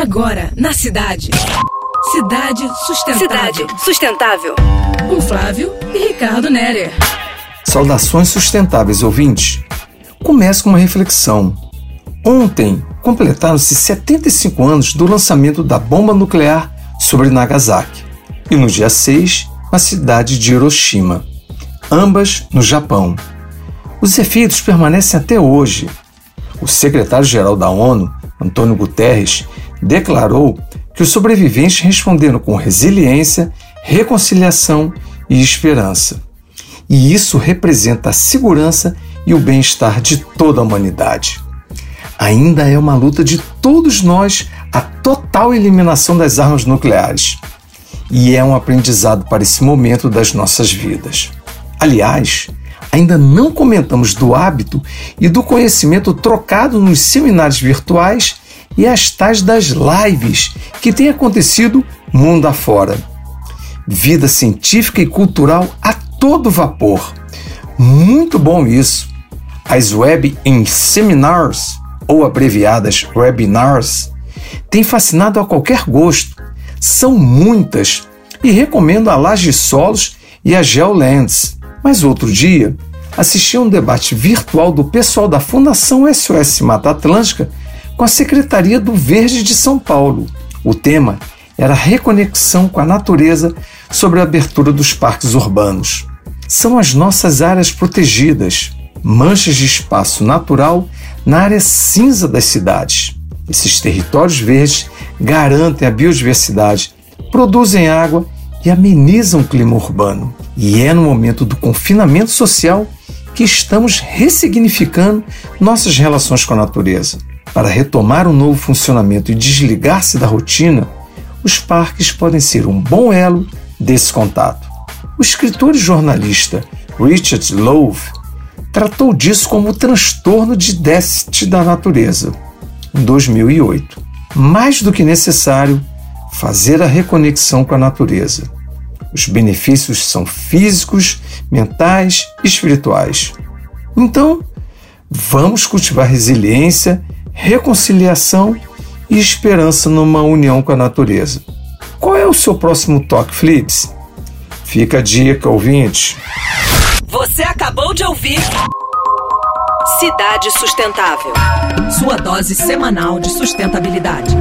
Agora, na cidade. Cidade Sustentável. Cidade Sustentável. Com Flávio e Ricardo Nerer. Saudações sustentáveis, ouvintes. Começa com uma reflexão. Ontem completaram-se 75 anos do lançamento da bomba nuclear sobre Nagasaki e no dia 6, na cidade de Hiroshima, ambas no Japão. Os efeitos permanecem até hoje. O secretário-geral da ONU, Antônio Guterres, declarou que os sobreviventes responderam com resiliência, reconciliação e esperança. E isso representa a segurança e o bem-estar de toda a humanidade. Ainda é uma luta de todos nós a total eliminação das armas nucleares. E é um aprendizado para esse momento das nossas vidas. Aliás, ainda não comentamos do hábito e do conhecimento trocado nos seminários virtuais e as tais das lives que têm acontecido mundo afora. Vida científica e cultural a todo vapor. Muito bom isso. As web em seminars, ou abreviadas webinars, têm fascinado a qualquer gosto. São muitas e recomendo a Laje Solos e a Geolands. Mas outro dia, assisti a um debate virtual do pessoal da Fundação SOS Mata Atlântica com a Secretaria do Verde de São Paulo. O tema era reconexão com a natureza sobre a abertura dos parques urbanos. São as nossas áreas protegidas, manchas de espaço natural na área cinza das cidades. Esses territórios verdes garantem a biodiversidade, produzem água e amenizam o clima urbano. E é no momento do confinamento social que estamos ressignificando nossas relações com a natureza. Para retomar um novo funcionamento e desligar-se da rotina, os parques podem ser um bom elo desse contato. O escritor e jornalista Richard Louv tratou disso como o transtorno de déficit da natureza, em 2008. Mais do que necessário, fazer a reconexão com a natureza. Os benefícios são físicos, mentais e espirituais. Então, vamos cultivar resiliência reconciliação e esperança numa união com a natureza. Qual é o seu próximo toque, Flips? Fica a dica, ouvinte. Você acabou de ouvir Cidade Sustentável. Sua dose semanal de sustentabilidade.